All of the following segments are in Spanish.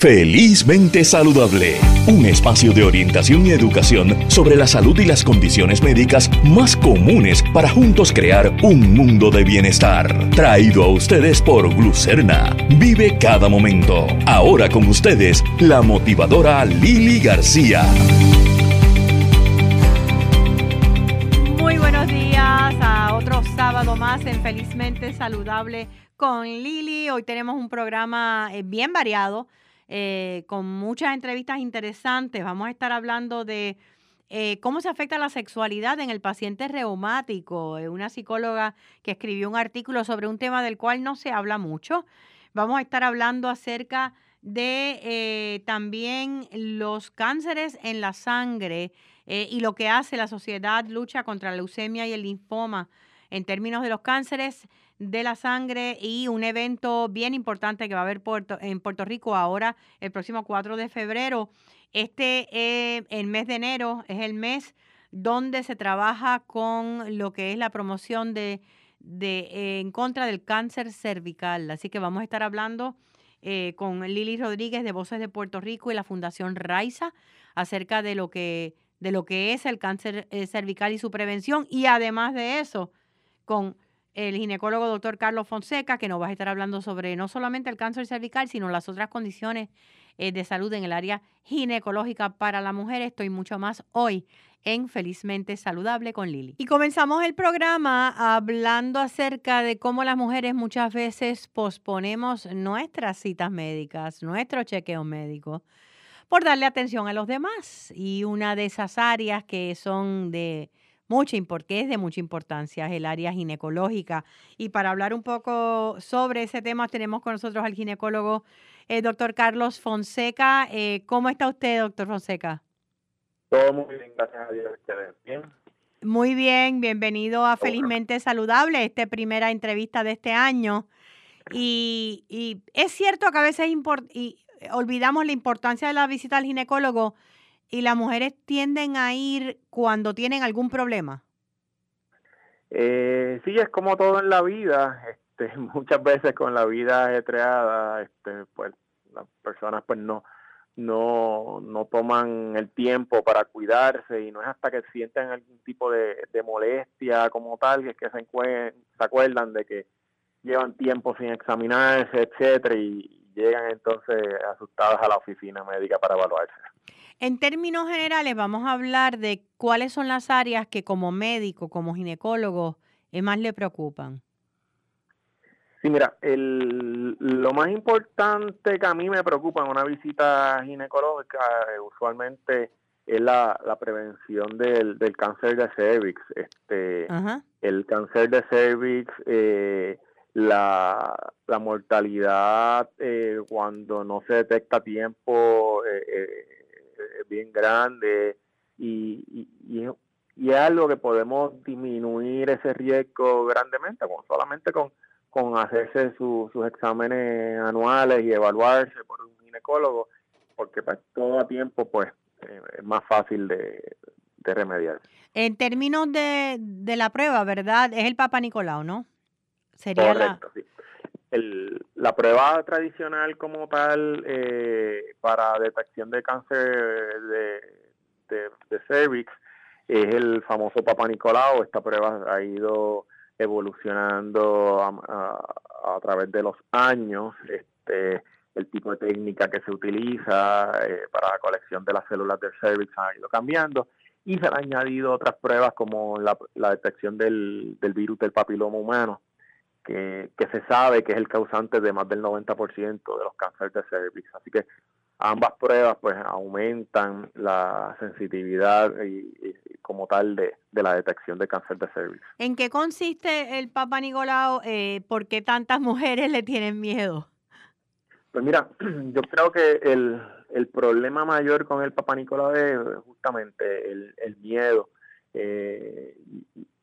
Felizmente Saludable, un espacio de orientación y educación sobre la salud y las condiciones médicas más comunes para juntos crear un mundo de bienestar. Traído a ustedes por Glucerna. Vive cada momento. Ahora con ustedes, la motivadora Lili García. Muy buenos días a otro sábado más en Felizmente Saludable con Lili. Hoy tenemos un programa eh, bien variado eh, con muchas entrevistas interesantes. Vamos a estar hablando de eh, cómo se afecta la sexualidad en el paciente reumático. Eh, una psicóloga que escribió un artículo sobre un tema del cual no se habla mucho. Vamos a estar hablando acerca de también los cánceres en la sangre y lo que hace la sociedad lucha contra la leucemia y el linfoma en términos de los cánceres de la sangre y un evento bien importante que va a haber en Puerto Rico ahora el próximo 4 de febrero. Este, eh, el mes de enero, es el mes donde se trabaja con lo que es la promoción de, de eh, en contra del cáncer cervical. Así que vamos a estar hablando eh, con Lili Rodríguez de Voces de Puerto Rico y la Fundación Raiza acerca de lo que de lo que es el cáncer cervical y su prevención y además de eso con el ginecólogo doctor Carlos Fonseca, que nos va a estar hablando sobre no solamente el cáncer cervical, sino las otras condiciones eh, de salud en el área ginecológica para la mujer. Estoy mucho más hoy en Felizmente Saludable con Lili. Y comenzamos el programa hablando acerca de cómo las mujeres muchas veces posponemos nuestras citas médicas, nuestro chequeo médico, por darle atención a los demás. Y una de esas áreas que son de mucha porque es de mucha importancia, es el área ginecológica. Y para hablar un poco sobre ese tema, tenemos con nosotros al ginecólogo, eh, doctor Carlos Fonseca. Eh, ¿Cómo está usted, doctor Fonseca? Todo muy bien, gracias a Dios. ¿Bien? Muy bien, bienvenido a Felizmente Saludable, esta primera entrevista de este año. Y, y es cierto que a veces y olvidamos la importancia de la visita al ginecólogo, y las mujeres tienden a ir cuando tienen algún problema? Eh, sí, es como todo en la vida. Este, muchas veces con la vida ajetreada, este, pues las personas pues no, no, no toman el tiempo para cuidarse y no es hasta que sienten algún tipo de, molestia como tal que es que se, se acuerdan de que llevan tiempo sin examinarse, etcétera, y llegan entonces asustadas a la oficina médica para evaluarse. En términos generales, vamos a hablar de cuáles son las áreas que como médico, como ginecólogo, eh, más le preocupan. Sí, mira, el, lo más importante que a mí me preocupa en una visita ginecológica eh, usualmente es la, prevención del, cáncer de cervix. Este, El cáncer de cervix, eh, la, la mortalidad cuando no se detecta a tiempo bien grande y, y, y, es algo que podemos disminuir ese riesgo grandemente, con, solamente con, con hacerse sus exámenes anuales y evaluarse por un ginecólogo, porque pues, todo a tiempo pues eh, es más fácil de, de remediar. En términos de, de la prueba, ¿verdad? Es el Papa Nicolau, ¿no? Sería Correcto, sí el, la prueba tradicional como tal eh, para detección de cáncer de, cervix es el famoso Papa Nicolau. Esta prueba ha ido evolucionando a, través de los años. Este, el tipo de técnica que se utiliza eh, para la colección de las células del cervix ha ido cambiando y se han añadido otras pruebas como la, la detección del, del virus del papiloma humano que, se sabe que es el causante de más del 90% de los cánceres de cervix. Así que ambas pruebas pues aumentan la sensitividad y, como tal de, la detección de cáncer de cervix. ¿En qué consiste el Papa Nicolau? Eh, ¿Por qué tantas mujeres le tienen miedo? Pues mira, yo creo que el, el problema mayor con el Papa Nicolau es justamente el, el miedo. Eh,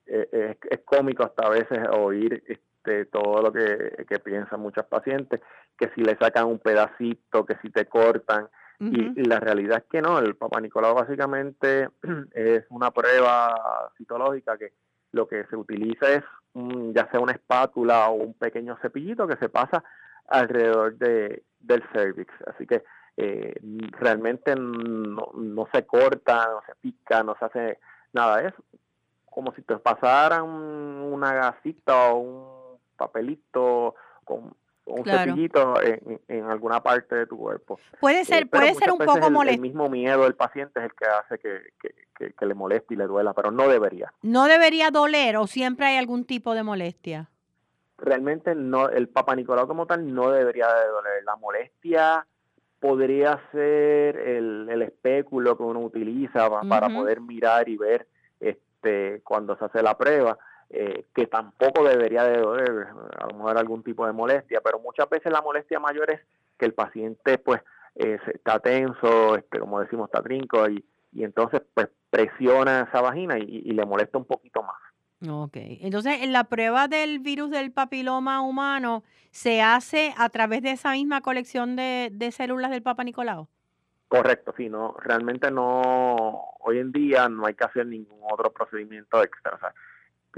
es, es, cómico hasta a veces oír este, todo lo que, piensan muchas pacientes, que si le sacan un pedacito, que si te cortan. y, la realidad es que no, el Papa Nicolau básicamente es una prueba citológica que lo que se utiliza es ya sea una espátula o un pequeño cepillito que se pasa alrededor de, del cervix. Así que eh, realmente no, no se corta, no se pica, no se hace nada. Es como si te pasaran una gasita o un papelito con un cepillito en, alguna parte de tu cuerpo. Puede ser, eh, puede ser un poco molesto. El mismo miedo del paciente es el que hace que, que, le moleste y le duela, pero no debería. ¿No debería doler o siempre hay algún tipo de molestia? Realmente no, el Papa Nicolau como tal no debería de doler. La molestia podría ser el, el espéculo que uno utiliza para poder mirar y ver este cuando se hace la prueba eh, que tampoco debería de doler, a lo mejor algún tipo de molestia, pero muchas veces la molestia mayor es que el paciente pues eh, está tenso, este, como decimos, está trinco y, y entonces pues presiona esa vagina y, le molesta un poquito más. Ok, entonces en la prueba del virus del papiloma humano se hace a través de esa misma colección de, de células del Papa Nicolau. Correcto, sí, no, realmente no, hoy en día no hay que hacer ningún otro procedimiento extra. O sea,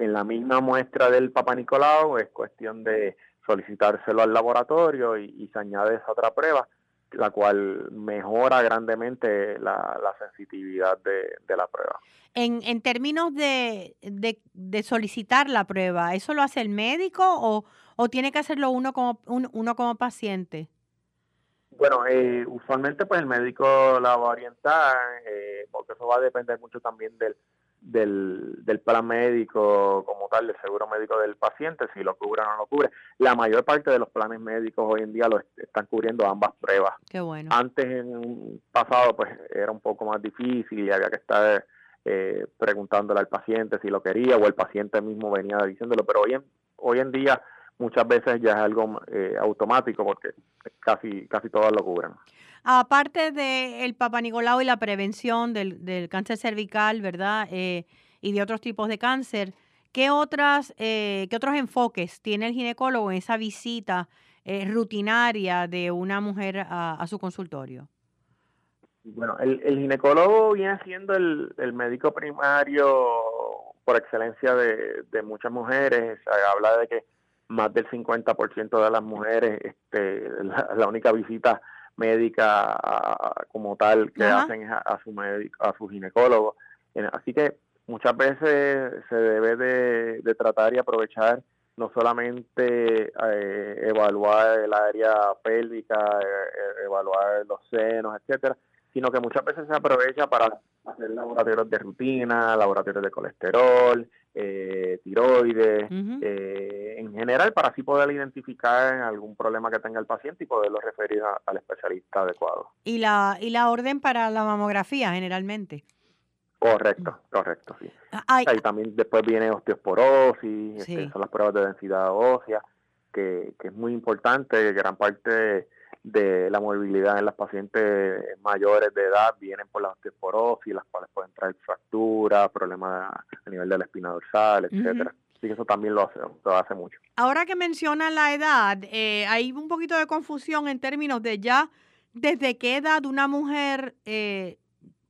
en la misma muestra del Papa Nicolau es cuestión de solicitárselo al laboratorio y, se añade esa otra prueba, la cual mejora grandemente la, sensitividad de, la prueba. En, en términos de, de, solicitar la prueba, ¿eso lo hace el médico o, o tiene que hacerlo uno como, uno como paciente? Bueno, eh, usualmente pues el médico la va a orientar, eh, porque eso va a depender mucho también del, del, del plan médico como tal, del seguro médico del paciente, si lo cubre o no lo cubre. La mayor parte de los planes médicos hoy en día lo están cubriendo ambas pruebas. Qué bueno. Antes, en un pasado, pues era un poco más difícil y había que estar eh, preguntándole al paciente si lo quería o el paciente mismo venía diciéndolo, pero hoy en, hoy en día muchas veces ya es algo eh, automático porque casi, casi todas lo cubren. Aparte del el Papa Nicolau y la prevención del, del cáncer cervical, ¿verdad? Eh, y de otros tipos de cáncer, ¿qué, otras, eh, ¿qué otros enfoques tiene el ginecólogo en esa visita eh, rutinaria de una mujer a, su consultorio? Bueno, el, el, ginecólogo viene siendo el, el médico primario por excelencia de, de muchas mujeres. Habla de que más del 50% de las mujeres, este, la única visita médica como tal que hacen a, su médico, a su ginecólogo. Así que muchas veces se debe de, tratar y aprovechar no solamente eh, evaluar el área pélvica, eh, eh, evaluar los senos, etcétera, sino que muchas veces se aprovecha para hacer laboratorios de rutina, laboratorios de colesterol, eh, tiroides, eh, en general, para así poder identificar algún problema que tenga el paciente y poderlo referir al especialista adecuado. ¿Y la, ¿Y la orden para la mamografía generalmente? Correcto, correcto, sí. Ahí también después viene osteosporosis, este, son las pruebas de densidad ósea, que, que es muy importante, gran parte de la movilidad en las pacientes mayores de edad vienen por la osteoporosis, las cuales pueden traer fracturas, problemas a nivel de la espina dorsal, etcétera. Así que eso también lo hace, lo hace mucho. Ahora que mencionan la edad, eh, hay un poquito de confusión en términos de ya desde qué edad una mujer eh,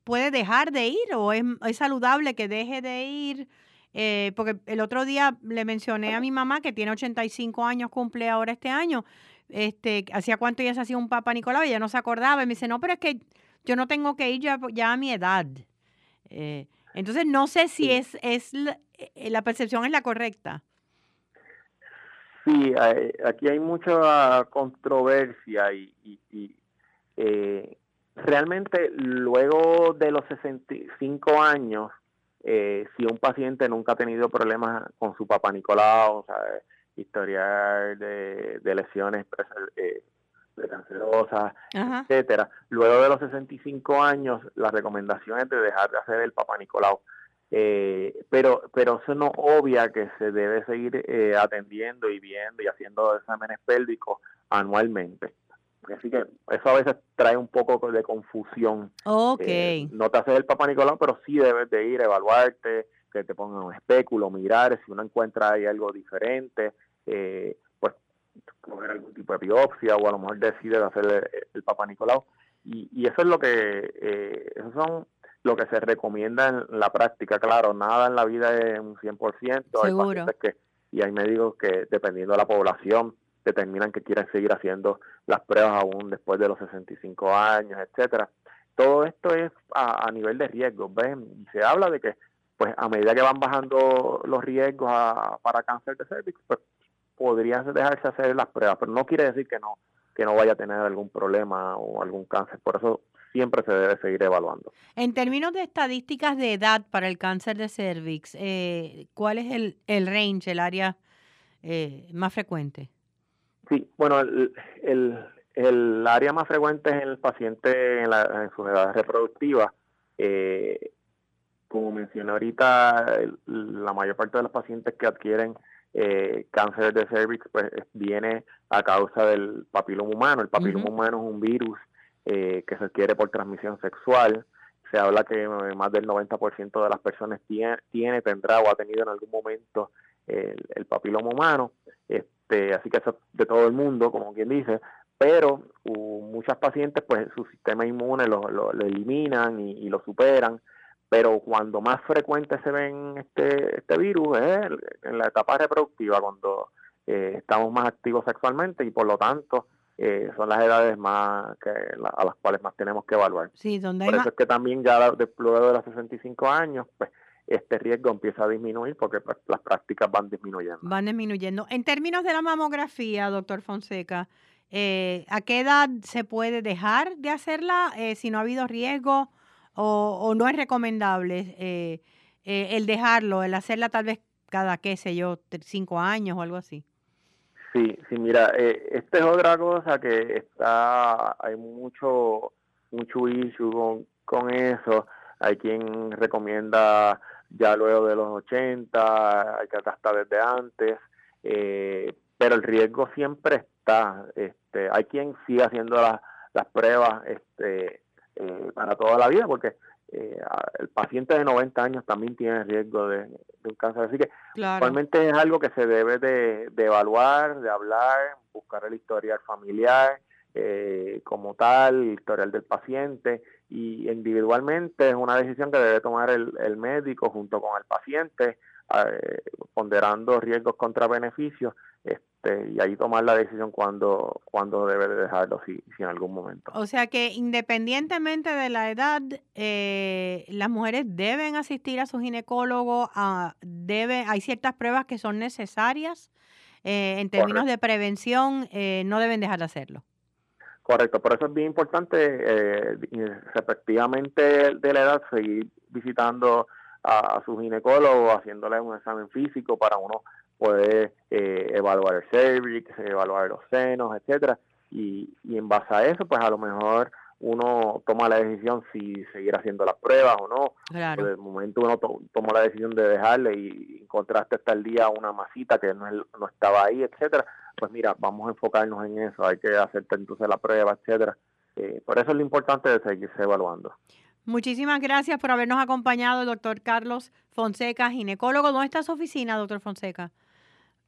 puede dejar de ir o es, saludable que deje de ir. Eh, porque el otro día le mencioné a mi mamá que tiene 85 años, cumple ahora este año, este, hacía cuánto ella se hacía un Papa Nicolau, ella no se acordaba y me dice, no, pero es que yo no tengo que ir ya, ya a mi edad. Eh, entonces no sé si es, es eh, la, percepción es la correcta. Sí, aquí hay mucha controversia y, y, eh, realmente luego de los 65 años, si un paciente nunca ha tenido problemas con su Papa Nicolau, o sea, historial de, de lesiones eh, cancerosas, etcétera. Luego de los 65 años, la recomendación es de dejar de hacer el Papa Nicolau. Eh, pero pero eso no obvia que se debe seguir eh, atendiendo y viendo y haciendo exámenes pélvicos anualmente. Así que eso a veces trae un poco de confusión. Okay. Eh, no te haces el Papa Nicolau, pero sí debes de ir a evaluarte, que te pongan un espéculo, mirar si uno encuentra ahí algo diferente, eh, pues coger algún tipo de biopsia o a lo mejor decide hacer el, Papa Nicolau. Y, eso es lo que, eh, eso son lo que se recomienda en la práctica. Claro, nada en la vida es un 100%. Hay pacientes que, y hay médicos que, dependiendo de la población, determinan que quieren seguir haciendo las pruebas aún después de los 65 años, etcétera. Todo esto es a, nivel de riesgo, ¿ven? Y se habla de que, pues, a medida que van bajando los riesgos para cáncer de cervix, pues, podrían dejarse hacer las pruebas, pero no quiere decir que no que no vaya a tener algún problema o algún cáncer. Por eso siempre se debe seguir evaluando. En términos de estadísticas de edad para el cáncer de cervix, eh, ¿cuál es el, el range, el área eh, más frecuente? Sí, bueno, el, el, área más frecuente es el paciente en, la, en sus edades reproductivas. Eh, como mencioné ahorita, la mayor parte de los pacientes que adquieren eh, cáncer de cervix pues viene a causa del papiloma humano. El papiloma humano es un virus eh, que se adquiere por transmisión sexual. Se habla que eh, más del 90% de las personas tiene, tiene, tendrá o ha tenido en algún momento el, papiloma humano. Este, así que eso de todo el mundo, como quien dice, pero muchas pacientes pues su sistema inmune lo, lo, eliminan y, lo superan pero cuando más frecuente se ven este, este virus es en la etapa reproductiva, cuando eh, estamos más activos sexualmente y por lo tanto eh, son las edades más que a las cuales más tenemos que evaluar. Sí, donde por eso es que también ya luego de los 65 años, pues este riesgo empieza a disminuir porque pues, las prácticas van disminuyendo. Van disminuyendo. En términos de la mamografía, doctor Fonseca, eh, ¿a qué edad se puede dejar de hacerla si no ha habido riesgo? O, no es recomendable eh, eh, el dejarlo, el hacerla tal vez cada, qué sé yo, cinco años o algo así. Sí, sí, mira, eh, esta es otra cosa que está, hay mucho, mucho issue con, con eso. Hay quien recomienda ya luego de los 80, hay que hasta desde antes, pero el riesgo siempre está. Este, hay quien sigue haciendo las pruebas este, eh, para toda la vida, porque eh, el paciente de 90 años también tiene riesgo de, un cáncer. Así que actualmente es algo que se debe de, evaluar, de hablar, buscar el historial familiar eh, como tal, el historial del paciente y individualmente es una decisión que debe tomar el, el médico junto con el paciente, ponderando riesgos contra beneficios este, y ahí tomar la decisión cuando, cuando debe de dejarlo, si, si en algún momento. O sea que independientemente de la edad, eh, las mujeres deben asistir a su ginecólogo, a, debe, hay ciertas pruebas que son necesarias eh, en términos de prevención, eh, no deben dejar de hacerlo. Correcto, por eso es bien importante, respectivamente de la edad, seguir visitando a, a, su ginecólogo, haciéndole un examen físico para uno puede eh, evaluar el cervix, evaluar los senos, etcétera, y, y en base a eso, pues a lo mejor uno toma la decisión si seguir haciendo las pruebas o no. Claro. el momento uno tomó la decisión de dejarle y encontraste hasta el día una masita que no, no estaba ahí, etcétera, pues mira, vamos a enfocarnos en eso, hay que hacerte entonces la prueba, etcétera. Eh, por eso es lo importante de seguirse evaluando. Muchísimas gracias por habernos acompañado, doctor Carlos Fonseca, ginecólogo. ¿Dónde está su oficina, doctor Fonseca?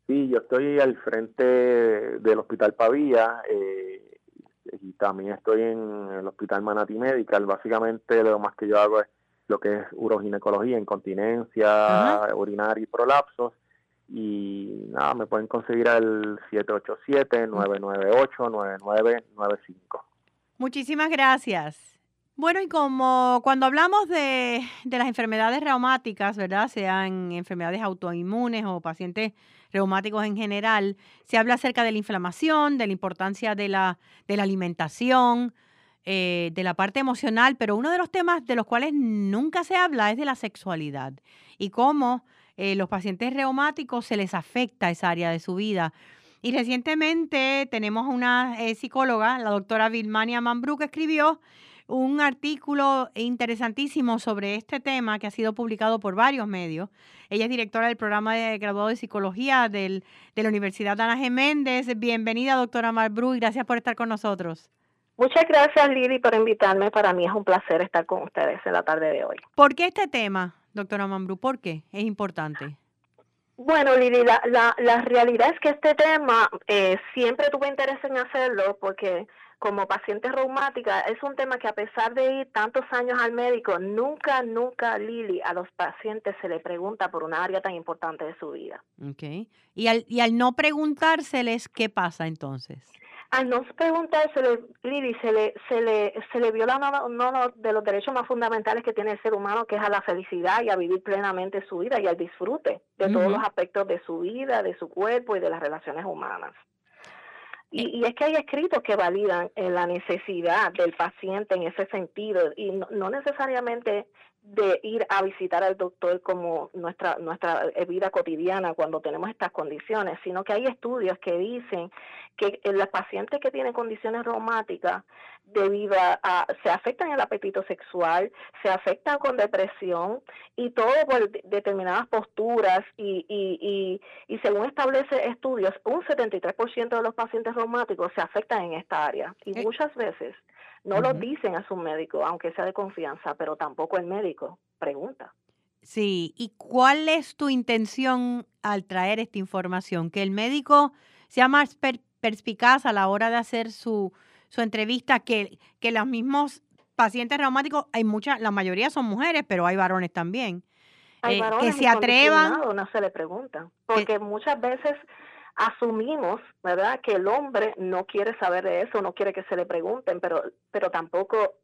Sí, yo estoy al frente del Hospital Pavía eh, y también estoy en el Hospital Manati Medical. Básicamente lo más que yo hago es lo que es uroginecología, incontinencia, urinaria y prolapsos. Y nada, me pueden conseguir al 787-998-9995. Muchísimas gracias. Bueno, y como cuando hablamos de, de, las enfermedades reumáticas, ¿verdad? Sean enfermedades autoinmunes o pacientes reumáticos en general, se habla acerca de la inflamación, de la importancia de la, de la alimentación, eh, de la parte emocional, pero uno de los temas de los cuales nunca se habla es de la sexualidad y cómo eh, los pacientes reumáticos se les afecta esa área de su vida. Y recientemente tenemos una eh, psicóloga, la doctora Vilmania Mambrú, que escribió un artículo interesantísimo sobre este tema que ha sido publicado por varios medios. Ella es directora del programa de graduado de psicología del, de la Universidad Ana G. Méndez. Bienvenida, doctora Marbru, y gracias por estar con nosotros. Muchas gracias, Lili, por invitarme. Para mí es un placer estar con ustedes en la tarde de hoy. ¿Por qué este tema, doctora Mambrú? ¿Por qué es importante? Bueno, Lili, la, la, realidad es que este tema eh, siempre tuve interés en hacerlo porque como paciente reumática, es un tema que a pesar de ir tantos años al médico, nunca, nunca, Lili, a los pacientes se le pregunta por una área tan importante de su vida. Okay. Y al, y al no preguntárseles, ¿qué pasa entonces? Al no preguntársele, Lili, se le, se le, se le viola uno de los derechos más fundamentales que tiene el ser humano, que es a la felicidad y a vivir plenamente su vida y al disfrute de todos los aspectos de su vida, de su cuerpo y de las relaciones humanas. Y, es que hay escritos que validan eh, la necesidad del paciente en ese sentido y no, necesariamente de ir a visitar al doctor como nuestra nuestra eh, vida cotidiana cuando tenemos estas condiciones, sino que hay estudios que dicen que los pacientes que tienen condiciones reumáticas debido a, se afectan el apetito sexual, se afectan con depresión y todo por determinadas posturas y, y, y, y según establece estudios, un 73% de los pacientes reumáticos se afectan en esta área y eh. muchas veces no lo dicen a su médico, aunque sea de confianza, pero tampoco el médico pregunta. Sí, ¿y cuál es tu intención al traer esta información? Que el médico sea más perspicaz a la hora de hacer su, su entrevista, que, que los mismos pacientes reumáticos, hay muchas, la mayoría son mujeres, pero hay varones también. Hay eh, varones que se atrevan. No se le pregunta, porque muchas veces asumimos, ¿verdad?, que el hombre no quiere saber de eso, no quiere que se le pregunten, pero, pero tampoco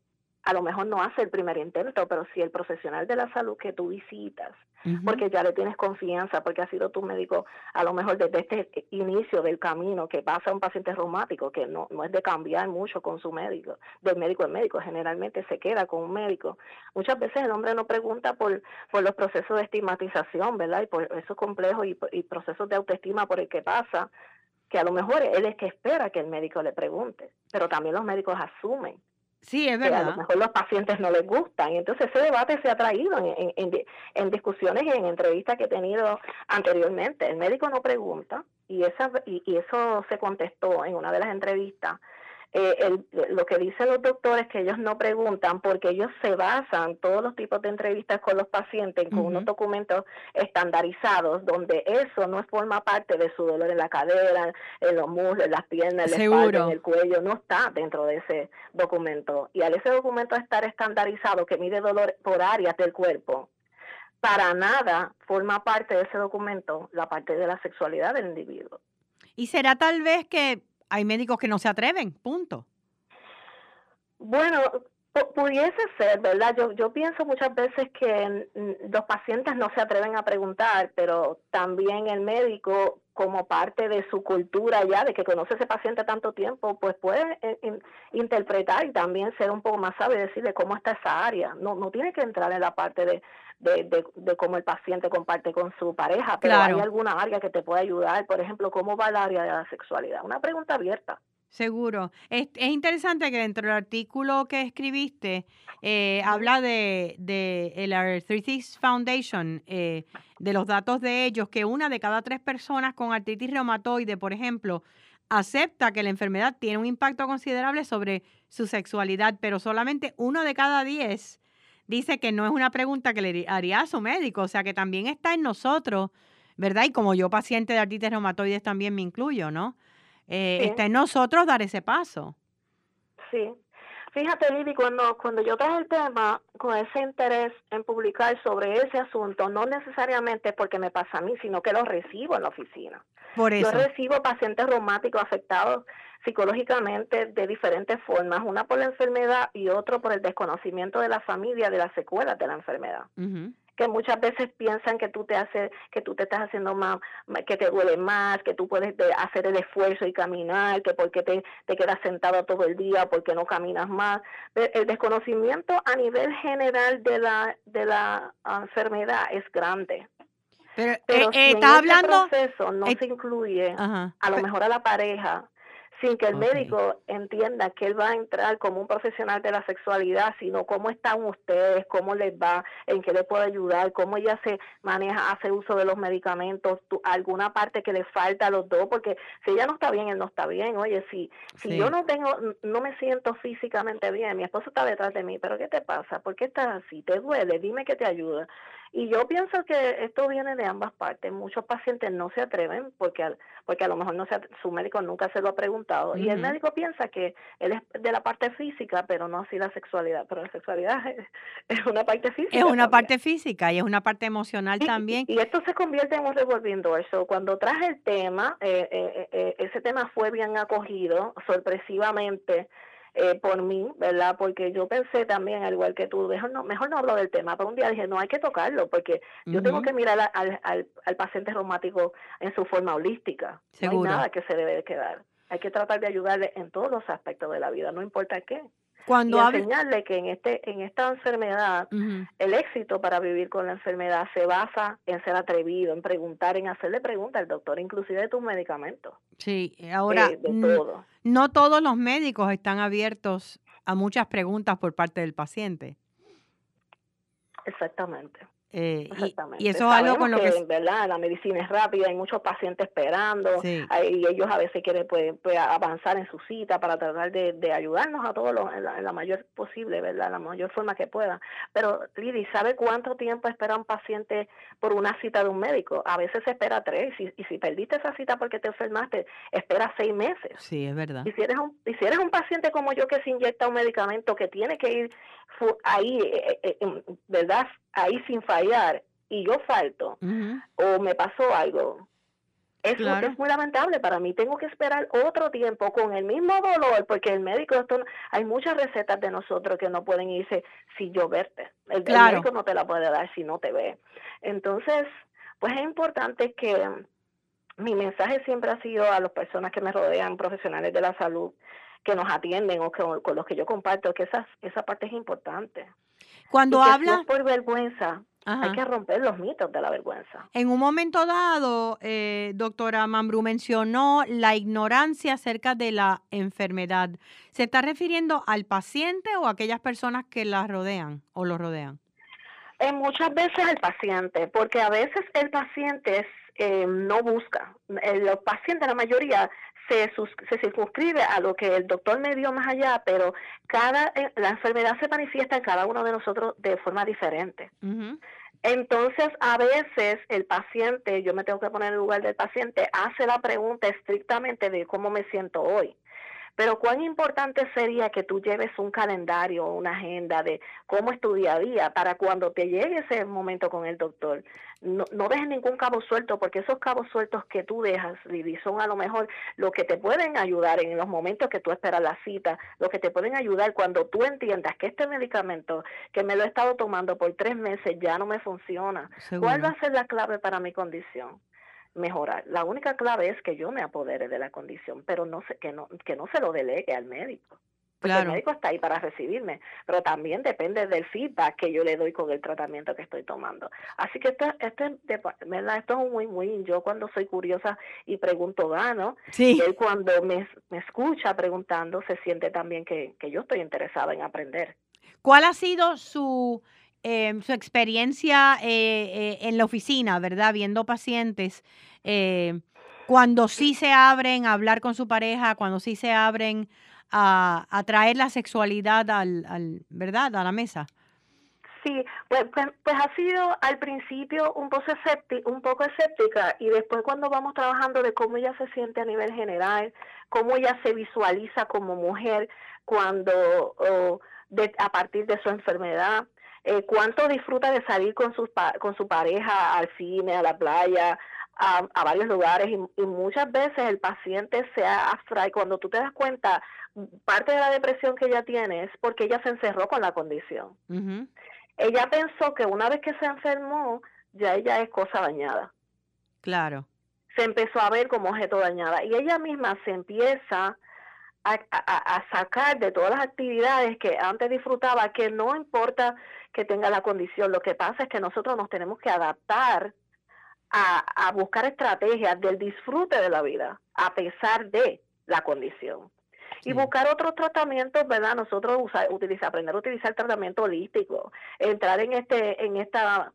a lo mejor no hace el primer intento, pero si el profesional de la salud que tú visitas, porque ya le tienes confianza, porque ha sido tu médico, a lo mejor desde este inicio del camino que pasa un paciente reumático, que no, no es de cambiar mucho con su médico, del médico al médico, generalmente se queda con un médico. Muchas veces el hombre no pregunta por, por los procesos de estigmatización, ¿verdad? Y por esos complejos y, y procesos de autoestima por el que pasa, que a lo mejor él es que espera que el médico le pregunte, pero también los médicos asumen Sí, es verdad. a lo mejor los pacientes no les gustan. Entonces ese debate se ha traído en, en, en, discusiones y en entrevistas que he tenido anteriormente. El médico no pregunta y, esa, y, y eso se contestó en una de las entrevistas eh, el, lo que dicen los doctores que ellos no preguntan porque ellos se basan todos los tipos de entrevistas con los pacientes con unos documentos estandarizados donde eso no forma parte de su dolor en la cadera, en los muslos, en las piernas, en la espalda, en el cuello, no está dentro de ese documento. Y al ese documento estar estandarizado que mide dolor por áreas del cuerpo, para nada forma parte de ese documento la parte de la sexualidad del individuo. Y será tal vez que hay médicos que no se atreven, punto. Bueno, pudiese ser, ¿verdad? Yo, yo pienso muchas veces que los pacientes no se atreven a preguntar, pero también el médico, como parte de su cultura ya, de que conoce a ese paciente tanto tiempo, pues puede eh, interpretar y también ser un poco más sabio y decirle cómo está esa área. No, no tiene que entrar en la parte de, de, de, cómo el paciente comparte con su pareja, pero hay alguna área que te puede ayudar, por ejemplo, ¿cómo va el área de la sexualidad? Una pregunta abierta. Seguro. Es, es interesante que dentro del artículo que escribiste eh, habla de, de el Arthritis Foundation, eh, de los datos de ellos, que una de cada tres personas con artritis reumatoide, por ejemplo, acepta que la enfermedad tiene un impacto considerable sobre su sexualidad, pero solamente uno de cada diez dice que no es una pregunta que le haría a su médico, o sea que también está en nosotros, ¿verdad? Y como yo paciente de artritis reumatoides también me incluyo, ¿no? Eh, está en nosotros dar ese paso. Sí. Fíjate, Lili, cuando, cuando yo traje el tema con ese interés en publicar sobre ese asunto, no necesariamente porque me pasa a mí, sino que lo recibo en la oficina. Por eso. Yo recibo pacientes reumáticos afectados psicológicamente de diferentes formas, una por la enfermedad y otro por el desconocimiento de la familia de las secuelas de la enfermedad. Que muchas veces piensan que tú te haces, que tú te estás haciendo más, que te duele más, que tú puedes hacer el esfuerzo y caminar, que porque te, te quedas sentado todo el día, porque no caminas más. el desconocimiento a nivel general de la, de la enfermedad es grande. Pero, eh, eh, estás hablando... proceso no se incluye a lo mejor a la pareja, sin que el médico entienda que él va a entrar como un profesional de la sexualidad, sino cómo están ustedes, cómo les va, en qué le puede ayudar, cómo ella se maneja, hace uso de los medicamentos, alguna parte que le falta a los dos, porque si ella no está bien, él no está bien. Oye, si, si yo no tengo, no me siento físicamente bien, mi esposo está detrás de mí, pero ¿qué te pasa? ¿Por qué estás así? ¿Te duele? Dime que te ayuda. Y yo pienso que esto viene de ambas partes. Muchos pacientes no se atreven porque, porque a lo mejor no se, su médico nunca se lo ha preguntado. Y el médico piensa que él es de la parte física, pero no así la sexualidad. Pero la sexualidad es, una parte física. Es una parte física y es una parte emocional también. Y esto se convierte en un revolviendo eso. Cuando traje el tema, eh, eh, eh, ese tema fue bien acogido, sorpresivamente eh, por mí, ¿verdad? Porque yo pensé también, al igual que tú, mejor no, mejor no hablo del tema, pero un día dije, no hay que tocarlo, porque yo tengo que mirar al, al, al, paciente reumático en su forma holística. No hay nada que se debe de quedar. Hay que tratar de ayudarle en todos los aspectos de la vida, no importa qué. Cuando y enseñarle que en este en esta enfermedad el éxito para vivir con la enfermedad se basa en ser atrevido, en preguntar, en hacerle preguntas al doctor, inclusive de tus medicamentos. Sí, ahora de, todo. no todos los médicos están abiertos a muchas preguntas por parte del paciente. Exactamente. Eh, y, eso es algo con lo que, verdad la medicina es rápida hay muchos pacientes esperando y ellos a veces quieren pues, pues, avanzar en su cita para tratar de, ayudarnos a todos en, la, mayor posible verdad la mayor forma que pueda pero Lili sabe cuánto tiempo espera un paciente por una cita de un médico a veces se espera tres y, y si perdiste esa cita porque te enfermaste espera seis meses. Sí es verdad. Y si eres un y si eres un paciente como yo que se inyecta un medicamento que tiene que ir ahí eh, eh, verdad ahí sin fallar y yo falto o me pasó algo, es, es, muy lamentable para mí. Tengo que esperar otro tiempo con el mismo dolor, porque el médico, esto, hay muchas recetas de nosotros que no pueden irse si yo verte. El, médico no te la puede dar si no te ve. Entonces, pues es importante que mi mensaje siempre ha sido a las personas que me rodean, profesionales de la salud, que nos atienden o que, con los que yo comparto, que esa, esa parte es importante. Cuando habla... por vergüenza, hay que romper los mitos de la vergüenza. En un momento dado, eh, doctora Mambrú mencionó la ignorancia acerca de la enfermedad. ¿Se está refiriendo al paciente o a aquellas personas que la rodean o lo rodean? En muchas veces al paciente, porque a veces el paciente eh, no busca. Los pacientes, la mayoría, se, se circunscribe a lo que el doctor me dio más allá, pero cada eh, la enfermedad se manifiesta en cada uno de nosotros de forma diferente. Entonces, a veces el paciente, yo me tengo que poner en el lugar del paciente, hace la pregunta estrictamente de cómo me siento hoy. Pero cuán importante sería que tú lleves un calendario, una agenda de cómo es tu día a día para cuando te llegue ese momento con el doctor. No, no dejes ningún cabo suelto porque esos cabos sueltos que tú dejas, Lili, son a lo mejor lo que te pueden ayudar en los momentos que tú esperas la cita, lo que te pueden ayudar cuando tú entiendas que este medicamento que me lo he estado tomando por tres meses ya no me funciona. ¿Cuál va a ser la clave para mi condición? Mejorar. La única clave es que yo me apodere de la condición, pero no sé que no que no se lo delegue al médico. Porque el médico está ahí para recibirme, pero también depende del feedback que yo le doy con el tratamiento que estoy tomando. Así que esto, esto, ¿verdad? esto es muy, muy, yo cuando soy curiosa y pregunto gano, y él cuando me, me, escucha preguntando se siente también que, que yo estoy interesada en aprender. ¿Cuál ha sido su, eh, su experiencia eh, eh, en la oficina, ¿verdad? Viendo pacientes eh, cuando sí se abren a hablar con su pareja, cuando sí se abren a, traer la sexualidad al, al, ¿verdad? a la mesa. Sí, pues, pues, pues, ha sido al principio un poco, escéptica, un poco escéptica y después cuando vamos trabajando de cómo ella se siente a nivel general, cómo ella se visualiza como mujer cuando a partir de su enfermedad, eh, cuánto disfruta de salir con, sus, con su pareja al cine, a la playa, a, varios lugares y, muchas veces el paciente se y cuando tú te das cuenta, parte de la depresión que ella tiene es porque ella se encerró con la condición. Ella pensó que una vez que se enfermó, ya ella es cosa dañada. Claro. Se empezó a ver como objeto dañada y ella misma se empieza a, a, sacar de todas las actividades que antes disfrutaba, que no importa que tenga la condición, lo que pasa es que nosotros nos tenemos que adaptar a, buscar estrategias del disfrute de la vida, a pesar de la condición. Y buscar otros tratamientos, ¿verdad? Nosotros usar, utilizar, aprender a utilizar tratamiento holístico, entrar en este, en esta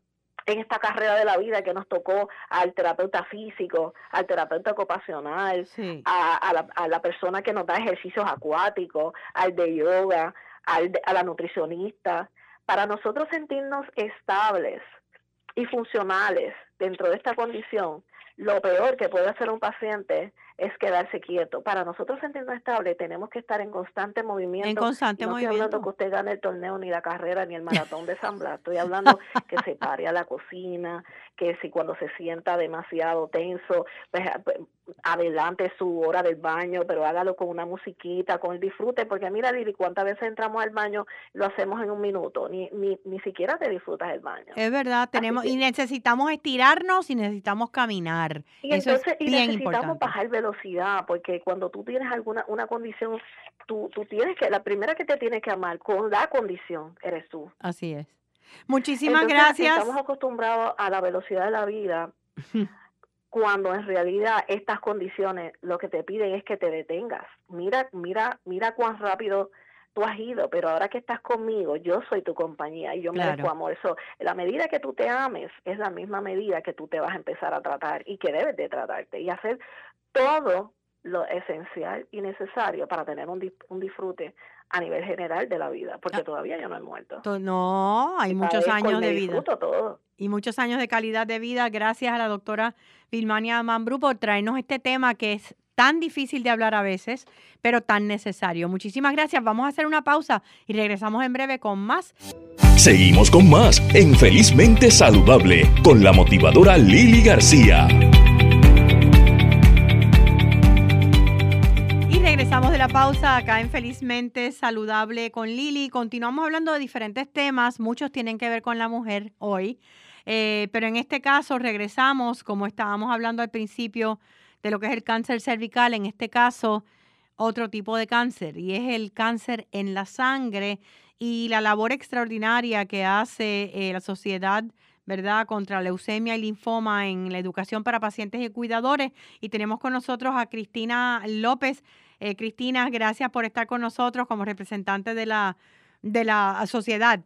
en esta carrera de la vida que nos tocó al terapeuta físico, al terapeuta ocupacional, a, la, a, la, persona que nos da ejercicios acuáticos, al de yoga, al a la nutricionista, para nosotros sentirnos estables y funcionales dentro de esta condición, lo peor que puede hacer un paciente es quedarse quieto. Para nosotros sentirnos estable tenemos que estar en constante movimiento. En constante no movimiento. estoy hablando que usted gane el torneo, ni la carrera, ni el maratón de San Blas. Estoy hablando que se pare a la cocina, que si cuando se sienta demasiado tenso, pues, pues adelante su hora del baño, pero hágalo con una musiquita, con el disfrute, porque mira Lili, cuántas veces entramos al baño, lo hacemos en un minuto, ni, ni, ni siquiera te disfrutas el baño. Es verdad, tenemos y necesitamos estirarnos y necesitamos caminar. Y Eso entonces, es y bien necesitamos importante. bajar velocidad, porque cuando tú tienes alguna una condición, tú, tú tienes que, la primera que te tienes que amar con la condición eres tú. Así es. Muchísimas Entonces, gracias. Estamos acostumbrados a la velocidad de la vida, cuando en realidad estas condiciones lo que te piden es que te detengas. Mira, mira, mira cuán rápido tú has ido, pero ahora que estás conmigo, yo soy tu compañía y yo Claro. merezco amor. Eso, la medida que tú te ames es la misma medida que tú te vas a empezar a tratar y que debes de tratarte y hacer todo lo esencial y necesario para tener un, un disfrute a nivel general de la vida, porque Ah. todavía yo no he muerto. To- No, hay muchos años de vida. disfruto todo. y muchos años de calidad de vida. Gracias a la doctora Vilmania Mambrú por traernos este tema que es tan difícil de hablar a veces, pero tan necesario. Muchísimas gracias. Vamos a hacer una pausa y regresamos en breve con más. Seguimos con más en Felizmente Saludable con la motivadora Lili García. Regresamos de la pausa acá en Felizmente Saludable con Lili. Continuamos hablando de diferentes temas. Muchos tienen que ver con la mujer hoy. Eh, pero en este caso regresamos, como estábamos hablando al principio, de lo que es el cáncer cervical. En este caso, otro tipo de cáncer y es el cáncer en la sangre y la labor extraordinaria que hace eh, la sociedad, ¿verdad?, contra leucemia y linfoma en la educación para pacientes y cuidadores. Y tenemos con nosotros a Cristina López. Eh, Cristina, gracias por estar con nosotros como representante de la, de la sociedad.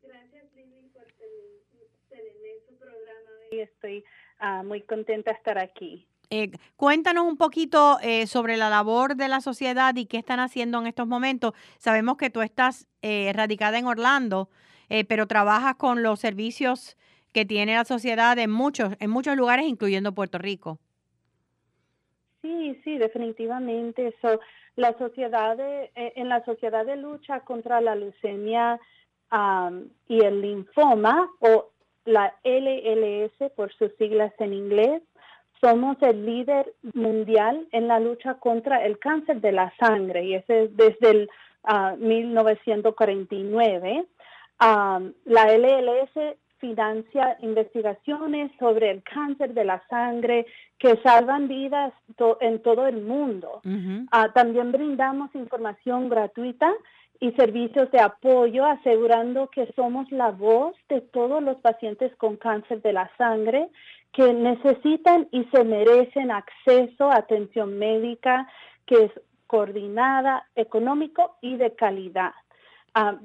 Gracias, Lili, por tener su programa y estoy ah, muy contenta de estar aquí. Eh, cuéntanos un poquito eh, sobre la labor de la sociedad y qué están haciendo en estos momentos. Sabemos que tú estás eh, radicada en Orlando, eh, pero trabajas con los servicios que tiene la sociedad en muchos, en muchos lugares, incluyendo Puerto Rico. Sí, sí, definitivamente. So, la sociedad de, eh, en la sociedad de lucha contra la leucemia y el linfoma, o la LLS por sus siglas en inglés, somos el líder mundial en la lucha contra el cáncer de la sangre, y ese es desde el ah, 1949. Am, la LLS financia investigaciones sobre el cáncer de la sangre que salvan vidas to- en todo el mundo. Ah, también brindamos información gratuita y servicios de apoyo, asegurando que somos la voz de todos los pacientes con cáncer de la sangre que necesitan y se merecen acceso a atención médica que es coordinada, económico y de calidad. Ah,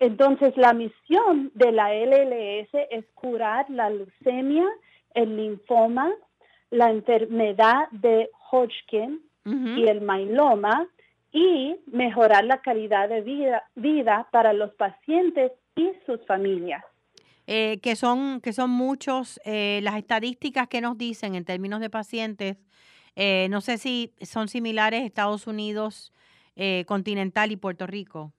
entonces, la misión de la LLS es curar la leucemia, el linfoma, la enfermedad de Hodgkin y el mailoma y mejorar la calidad de vida, vida para los pacientes y sus familias. Eh, que son que son muchos eh, las estadísticas que nos dicen en términos de pacientes eh, no sé si son similares Estados Unidos eh, continental y Puerto Rico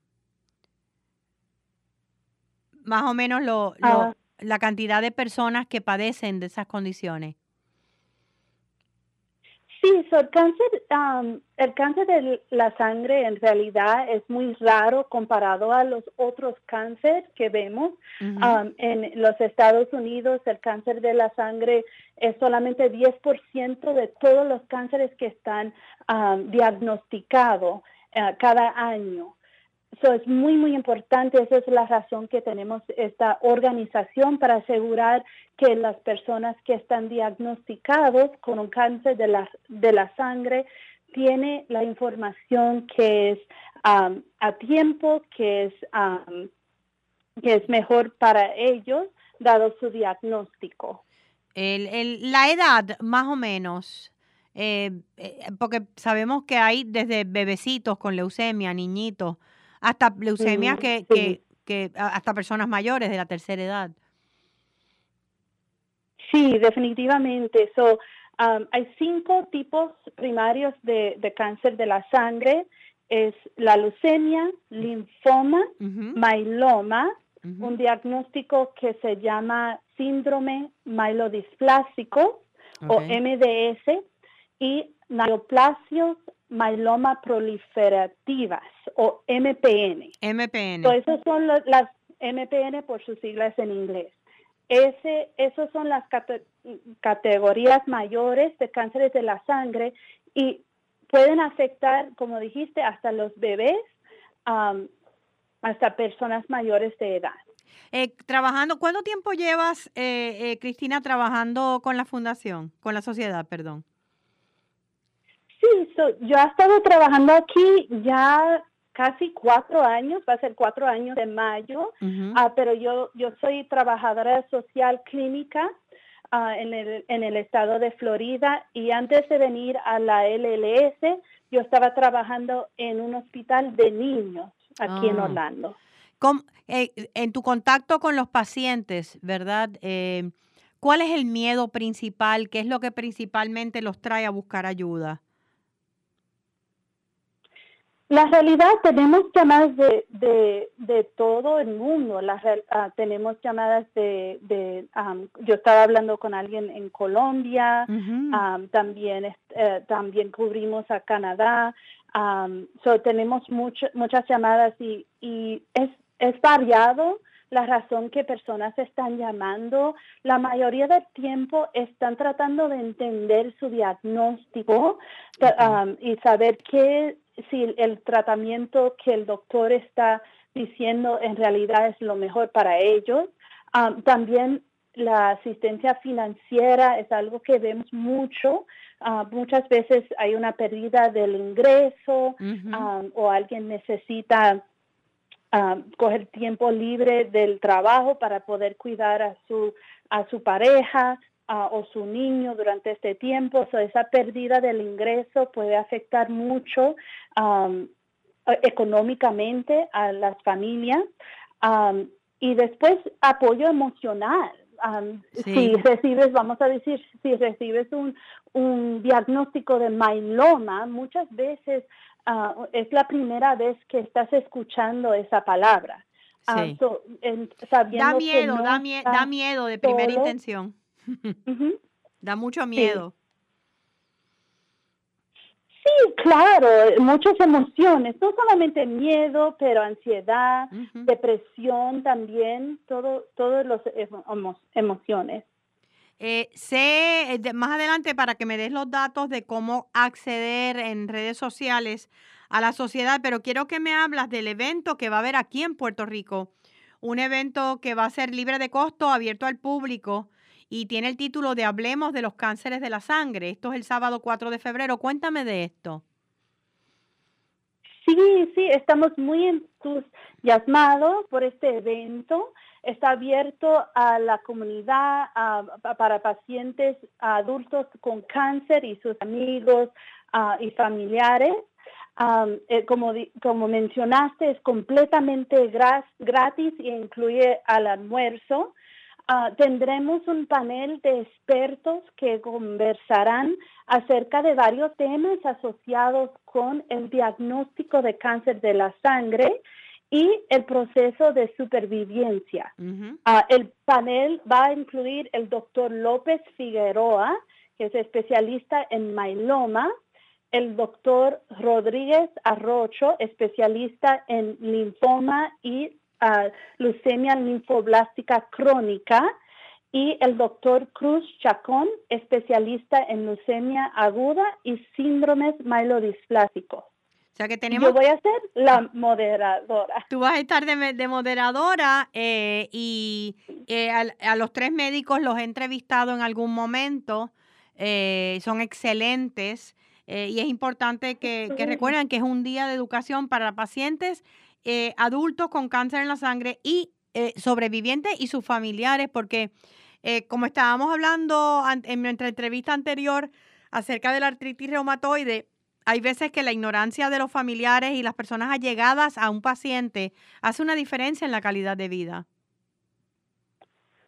más o menos lo, lo- Ah. la cantidad de personas que padecen de esas condiciones Sí, so el cáncer, am, el cáncer de la sangre en realidad es muy raro comparado a los otros cánceres que vemos. Um, en los Estados Unidos el cáncer de la sangre es solamente 10% de todos los cánceres que están um, diagnosticados eh, cada año. So, es muy, muy importante, esa es la razón que tenemos esta organización para asegurar que las personas que están diagnosticados con un cáncer de la, de la sangre tiene la información que es um, a tiempo, que es um, que es mejor para ellos dado su diagnóstico. El- el- la edad, más o menos, eh, eh, porque sabemos que hay desde bebecitos con leucemia, niñitos, hasta leucemias que, sí. que, hasta personas mayores de la tercera edad. Sí, definitivamente. So, hay cinco tipos primarios de, cáncer de la sangre. Es la leucemia, linfoma, myeloma, un diagnóstico que se llama síndrome mielodisplásico o MDS y neoplasios myeloma proliferativas o MPN. MPN. esas son las MPN por sus siglas en inglés. Ese, esas son las categorías mayores de cánceres de la sangre y pueden afectar, como dijiste, hasta los bebés, hasta personas mayores de edad. Eh, trabajando, ¿cuánto tiempo llevas, eh, eh, Cristina, trabajando con la fundación, con la sociedad, perdón? Sí, yo he estado trabajando aquí ya casi cuatro años, va a ser cuatro años de mayo, ah, pero yo, yo soy trabajadora social clínica ah, en, el, en el estado de Florida y antes de venir a la LLS, yo estaba trabajando en un hospital de niños aquí en ah. Orlando. Eh, en tu contacto con los pacientes, ¿verdad? Eh, ¿Cuál es el miedo principal? ¿Qué es lo que principalmente los trae a buscar ayuda? La realidad, tenemos llamadas de, de, todo el mundo. La, ah, tenemos llamadas de, de yo estaba hablando con alguien en Colombia, también, eh, también cubrimos a Canadá. so tenemos muchas llamadas y, y es, es variado la razón que personas están llamando. La mayoría del tiempo están tratando de entender su diagnóstico y saber qué si el tratamiento que el doctor está diciendo en realidad es lo mejor para ellos. también la asistencia financiera es algo que vemos mucho. muchas veces hay una pérdida del ingreso o alguien necesita coger tiempo libre del trabajo para poder cuidar a su, a su pareja o su niño durante este tiempo. So, esa pérdida del ingreso puede afectar mucho económicamente a las familias. y después apoyo emocional. Si recibes, vamos a decir, si recibes un, un diagnóstico de myeloma, muchas veces ah, es la primera vez que estás escuchando esa palabra. Ah, da miedo, da, da, miedo de primera intención. Da mucho miedo. Sí. claro, muchas emociones, no solamente miedo, pero ansiedad, depresión también, todo, todas las emociones. Eh, sé eh, más adelante para que me des los datos de cómo acceder en redes sociales a la sociedad, pero quiero que me hablas del evento que va a haber aquí en Puerto Rico, un evento que va a ser libre de costo, abierto al público y tiene el título de Hablemos de los cánceres de la sangre. Esto es el sábado 4 de febrero. Cuéntame de esto. Sí, sí, estamos muy entusiasmados por este evento. Está abierto a la comunidad, para pacientes adultos con cáncer y sus amigos y familiares. Eh, como, como mencionaste, es completamente gratis y incluye al almuerzo. Ah, tendremos un panel de expertos que conversarán acerca de varios temas asociados con el diagnóstico de cáncer de la sangre y el proceso de supervivencia. Ah, el panel va a incluir el doctor López Figueroa, que es especialista en myeloma, el doctor Rodríguez Arrocho, especialista en linfoma y uh, leucemia linfoblástica crónica, y el doctor Cruz Chacón, especialista en leucemia aguda y síndromes mielodisplásicos. O sea que tenemos... Yo voy a ser la moderadora. Tú vas a estar de, moderadora eh, y eh, a, los tres médicos los he entrevistado en algún momento. Eh, son excelentes y es importante que, que recuerden que es un día de educación para pacientes eh, adultos con cáncer en la sangre y eh, sobrevivientes y sus familiares, porque eh, como estábamos hablando en nuestra entrevista anterior acerca de la artritis reumatoide, hay veces que la ignorancia de los familiares y las personas allegadas a un paciente hace una diferencia en la calidad de vida.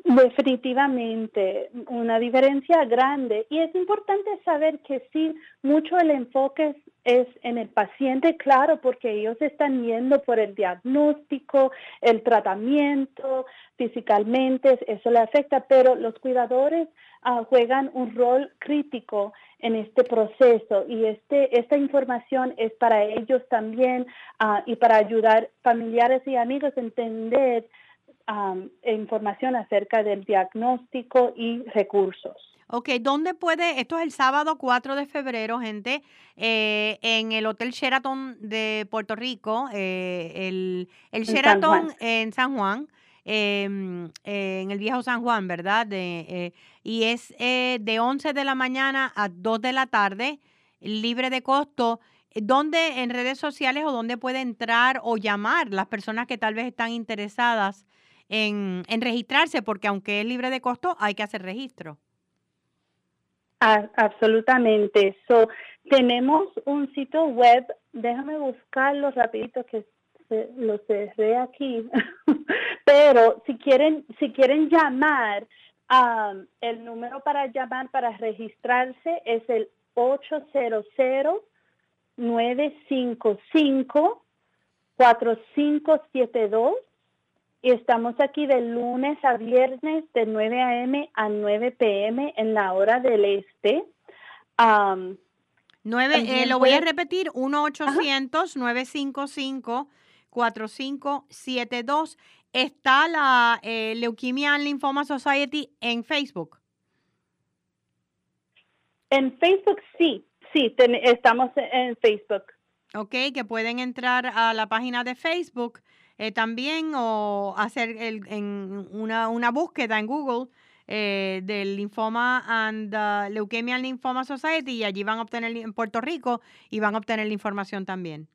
Definitivamente, una diferencia grande. Y es importante saber que sí, mucho el enfoque es, en el paciente, claro, porque ellos están yendo por el diagnóstico, el tratamiento, físicamente, eso le afecta, pero los cuidadores ah, juegan un rol crítico en este proceso y este, esta información es para ellos también ah, y para ayudar familiares y amigos a entender información acerca del diagnóstico y recursos. Ok, ¿dónde puede? Esto es el sábado 4 de febrero, gente, eh, en el Hotel Sheraton de Puerto Rico, eh, el, el Sheraton en San Juan, em, en el viejo San Juan, ¿verdad? De, eh, y es de 11 de la mañana a 2 de la tarde, libre de costo. ¿Dónde en redes sociales o dónde puede entrar o llamar las personas que tal vez están interesadas en, registrarse, porque aunque es libre de costo, hay que hacer registro. absolutamente. So, tenemos un sitio web, déjame buscarlo rapidito que lo cerré aquí, pero si quieren, si quieren llamar, um, el número para llamar, para registrarse es el 800 955 4572 y estamos aquí de lunes a viernes de 9 a.m. a 9 p.m. en la hora del este. Um, lo voy a repetir, 1-800-955-4572. Está la eh, Leukemia and Lymphoma Society en Facebook. En Facebook sí, sí, estamos en Facebook. Ok, que pueden entrar a la página de Facebook eh, también o hacer el, en una, una, búsqueda en Google eh, del linfoma and uh, Leukemia and Lymphoma Society y allí van a obtener en Puerto Rico y van a obtener la información también.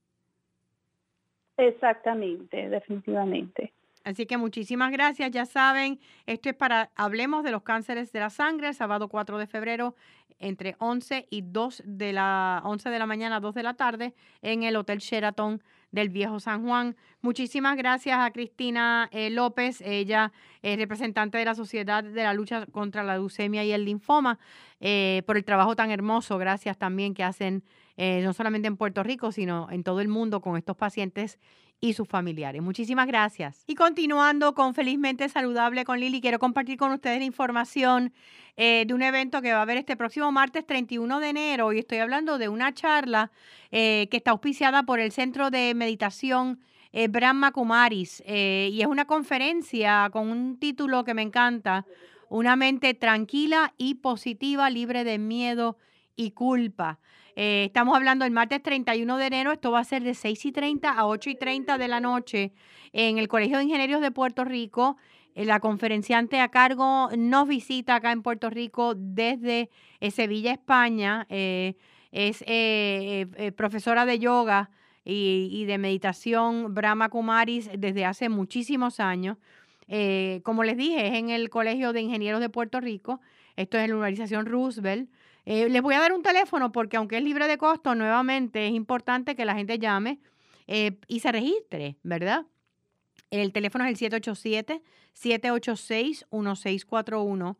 Exactamente, definitivamente. Así que muchísimas gracias. Ya saben, esto es para Hablemos de los cánceres de la sangre, el sábado 4 de febrero, entre 11 y 2 de la 11 de la mañana, 2 de la tarde, en el Hotel Sheraton del Viejo San Juan. Muchísimas gracias a Cristina eh, López, ella es representante de la Sociedad de la Lucha contra la Leucemia y el Linfoma, eh, por el trabajo tan hermoso. Gracias también que hacen eh, no solamente en Puerto Rico, sino en todo el mundo con estos pacientes y sus familiares. Muchísimas gracias. Y continuando con Felizmente Saludable con Lili, quiero compartir con ustedes la información eh, de un evento que va a haber este próximo martes 31 de enero y estoy hablando de una charla eh, que está auspiciada por el Centro de Meditación eh, Brahma Kumaris y es una conferencia con un título que me encanta, Una mente tranquila y positiva, libre de miedo y culpa. Eh, estamos hablando el martes 31 de enero, esto va a ser de 6 y 30 a 8 y 30 de la noche en el Colegio de Ingenieros de Puerto Rico. Eh, la conferenciante a cargo nos visita acá en Puerto Rico desde eh, Sevilla, España. es profesora de yoga y, y, de meditación Brahma Kumaris desde hace muchísimos años. como les dije, es en el Colegio de Ingenieros de Puerto Rico. Esto es en la Universización Roosevelt. Eh, les voy a dar un teléfono porque aunque es libre de costo, nuevamente es importante que la gente llame eh, y se registre, ¿verdad? El teléfono es el 787-786-1641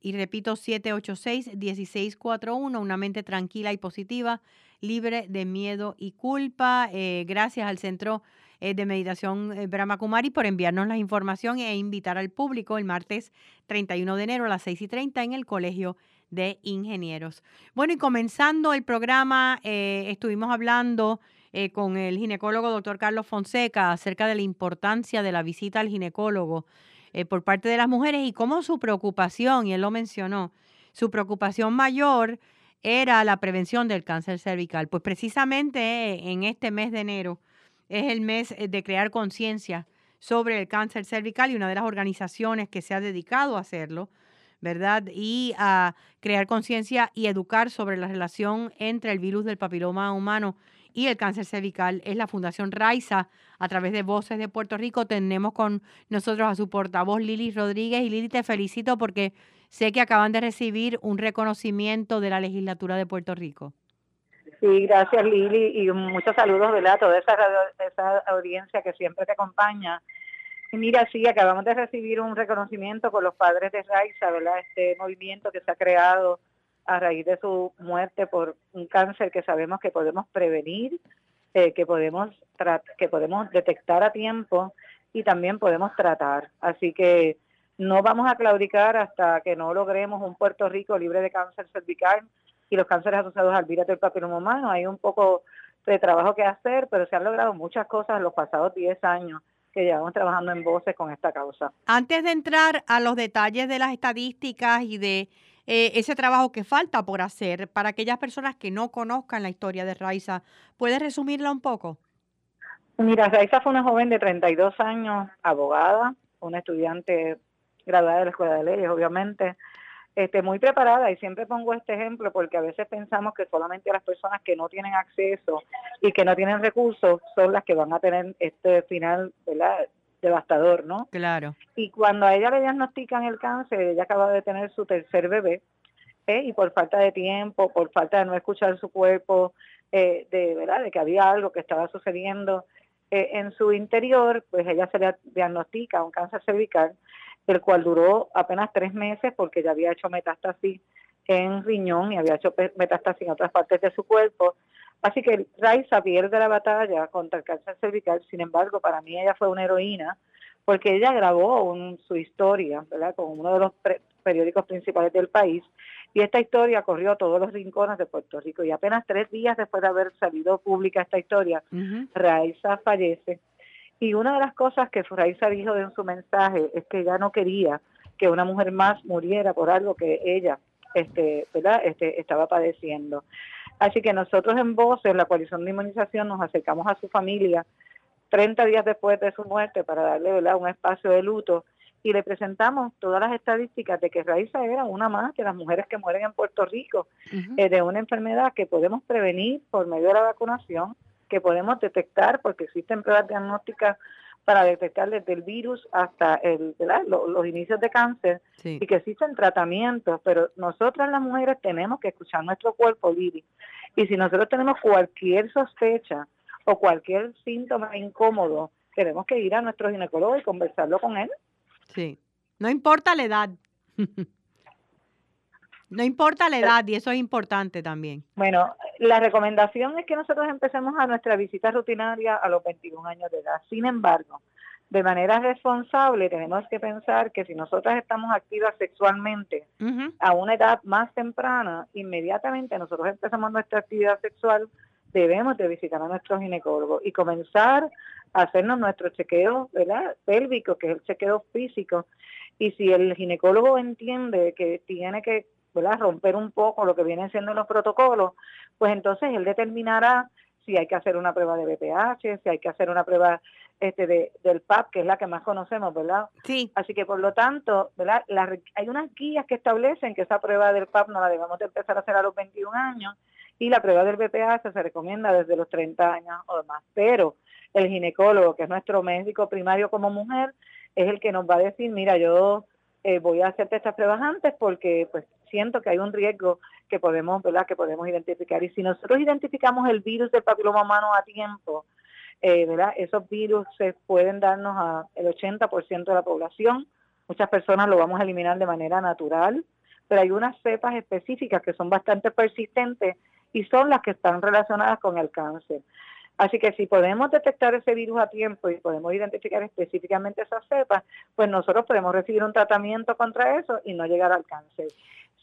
y repito 786-1641, una mente tranquila y positiva, libre de miedo y culpa. Eh, gracias al Centro de Meditación Brahma Kumari por enviarnos la información e invitar al público el martes 31 de enero a las 6 y 30 en el Colegio de Ingenieros. Bueno, y comenzando el programa, eh, estuvimos hablando eh, con el ginecólogo doctor Carlos Fonseca acerca de la importancia de la visita al ginecólogo eh, por parte de las mujeres y cómo su preocupación, y él lo mencionó, su preocupación mayor era la prevención del cáncer cervical. Pues precisamente en este mes de enero es el mes de crear conciencia sobre el cáncer cervical y una de las organizaciones que se ha dedicado a hacerlo ¿verdad? Y a crear conciencia y educar sobre la relación entre el virus del papiloma humano y el cáncer cervical es la Fundación Raiza. A través de Voces de Puerto Rico tenemos con nosotros a su portavoz Lili Rodríguez. Y Lili, te felicito porque sé que acaban de recibir un reconocimiento de la legislatura de Puerto Rico. Sí, gracias Lili y muchos saludos ¿verdad? a toda esa, esa audiencia que siempre te acompaña Mira, sí, acabamos de recibir un reconocimiento con los padres de Raiza, ¿verdad? Este movimiento que se ha creado a raíz de su muerte por un cáncer que sabemos que podemos prevenir, eh, que podemos que podemos detectar a tiempo y también podemos tratar. Así que no vamos a claudicar hasta que no logremos un Puerto Rico libre de cáncer cervical y los cánceres asociados al virus del papiloma humano. Hay un poco de trabajo que hacer, pero se han logrado muchas cosas en los pasados 10 años que llevamos trabajando en voces con esta causa. Antes de entrar a los detalles de las estadísticas y de eh, ese trabajo que falta por hacer, para aquellas personas que no conozcan la historia de Raiza, ¿puedes resumirla un poco? Mira, Raiza fue una joven de 32 años, abogada, una estudiante graduada de la Escuela de Leyes, obviamente, este, muy preparada y siempre pongo este ejemplo porque a veces pensamos que solamente las personas que no tienen acceso y que no tienen recursos son las que van a tener este final ¿verdad? devastador, ¿no? Claro. Y cuando a ella le diagnostican el cáncer, ella acaba de tener su tercer bebé ¿eh? y por falta de tiempo, por falta de no escuchar su cuerpo, eh, de verdad, de que había algo que estaba sucediendo eh, en su interior, pues ella se le diagnostica un cáncer cervical el cual duró apenas tres meses porque ya había hecho metástasis en riñón y había hecho metástasis en otras partes de su cuerpo. Así que Raiza pierde la batalla contra el cáncer cervical, sin embargo, para mí ella fue una heroína porque ella grabó su historia, ¿verdad? Con uno de los periódicos principales del país y esta historia corrió a todos los rincones de Puerto Rico y apenas tres días después de haber salido pública esta historia, Raiza fallece y una de las cosas que Raiza dijo en su mensaje es que ella no quería que una mujer más muriera por algo que ella este, ¿verdad? Este, estaba padeciendo. Así que nosotros en Voces, la coalición de inmunización, nos acercamos a su familia 30 días después de su muerte para darle ¿verdad? un espacio de luto y le presentamos todas las estadísticas de que Raiza era una más de las mujeres que mueren en Puerto Rico eh, de una enfermedad que podemos prevenir por medio de la vacunación que podemos detectar, porque existen pruebas diagnósticas para detectar desde el virus hasta el, los, inicios de cáncer y que existen tratamientos, pero nosotras las mujeres tenemos que escuchar nuestro cuerpo, Lili. Y si nosotros tenemos cualquier sospecha o cualquier síntoma incómodo, tenemos que ir a nuestro ginecólogo y conversarlo con él. Sí, no importa la edad. No importa la edad y eso es importante también. Bueno, la recomendación es que nosotros empecemos a nuestra visita rutinaria a los 21 años de edad. Sin embargo, de manera responsable tenemos que pensar que si nosotras estamos activas sexualmente a una edad más temprana, inmediatamente nosotros empezamos nuestra actividad sexual, debemos de visitar a nuestro ginecólogo y comenzar a hacernos nuestro chequeo ¿verdad? pélvico, que es el chequeo físico. Y si el ginecólogo entiende que tiene que ¿verdad? romper un poco lo que vienen siendo los protocolos, pues entonces él determinará si hay que hacer una prueba de BPH, si hay que hacer una prueba este de, del PAP, que es la que más conocemos, ¿verdad? Sí. Así que por lo tanto, ¿verdad? hay unas guías que establecen que esa prueba del PAP no la debemos de empezar a hacer a los 21 años y la prueba del BPH se recomienda desde los 30 años o más. Pero el ginecólogo, que es nuestro médico primario como mujer, es el que nos va a decir, mira, yo eh, voy a hacerte estas pruebas antes porque pues siento que hay un riesgo que podemos, ¿verdad? que podemos identificar. Y si nosotros identificamos el virus del papiloma humano a tiempo, eh, ¿verdad? esos virus se pueden darnos a el 80% de la población. Muchas personas lo vamos a eliminar de manera natural, pero hay unas cepas específicas que son bastante persistentes y son las que están relacionadas con el cáncer. Así que si podemos detectar ese virus a tiempo y podemos identificar específicamente esas cepas, pues nosotros podemos recibir un tratamiento contra eso y no llegar al cáncer.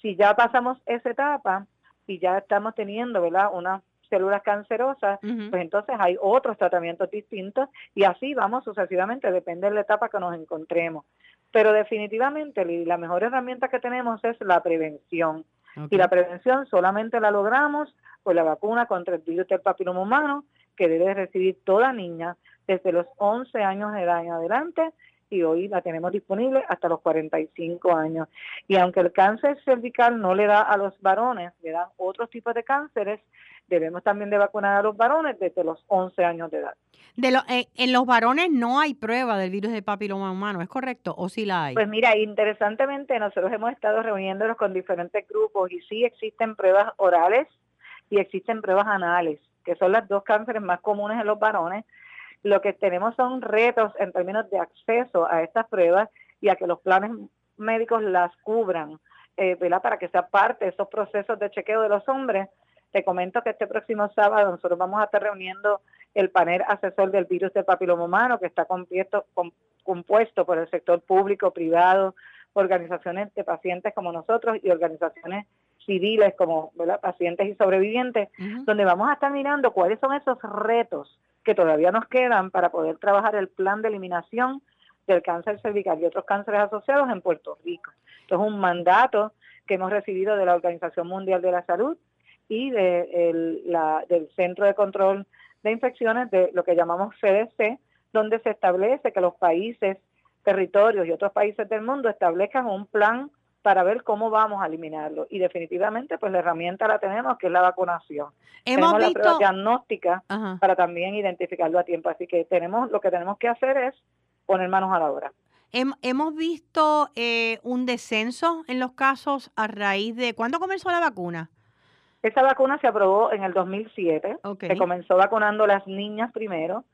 Si ya pasamos esa etapa y ya estamos teniendo, ¿verdad? Unas células cancerosas, pues entonces hay otros tratamientos distintos y así vamos sucesivamente, depende de la etapa que nos encontremos. Pero definitivamente la mejor herramienta que tenemos es la prevención. Y la prevención solamente la logramos con la vacuna contra el virus del papiloma humano, que debe recibir toda niña desde los 11 años de edad en adelante y hoy la tenemos disponible hasta los 45 años. Y aunque el cáncer cervical no le da a los varones, le dan otros tipos de cánceres, debemos también de vacunar a los varones desde los 11 años de edad. De lo, eh, en los varones no hay prueba del virus de papiloma humano, ¿es correcto? ¿O sí la hay? Pues mira, interesantemente nosotros hemos estado reuniéndonos con diferentes grupos y sí existen pruebas orales y existen pruebas anales que son las dos cánceres más comunes en los varones, Lo que tenemos son retos en términos de acceso a estas pruebas y a que los planes médicos las cubran, eh, para que sea parte de esos procesos de chequeo de los hombres. Te comento que este próximo sábado nosotros vamos a estar reuniendo el panel asesor del virus del papiloma humano, que está compuesto, compuesto por el sector público, privado, organizaciones de pacientes como nosotros y organizaciones civiles como pacientes y sobrevivientes, donde vamos a estar mirando cuáles son esos retos que todavía nos quedan para poder trabajar el plan de eliminación del cáncer cervical y otros cánceres asociados en Puerto Rico. Esto es un mandato que hemos recibido de la Organización Mundial de la Salud y de la, del Centro de Control de Infecciones, de lo que llamamos CDC, donde se establece que los países, territorios y otros países del mundo establezcan un plan para ver cómo vamos a eliminarlo. Y definitivamente, pues la herramienta la tenemos, que es la vacunación. Hemos tenemos visto... la prueba diagnóstica para también identificarlo a tiempo. Así que tenemos lo que tenemos que hacer es poner manos a la obra. Hemos visto eh, un descenso en los casos a raíz de... ¿Cuándo comenzó la vacuna? Esa vacuna se aprobó en el 2007. Se comenzó vacunando las niñas primero.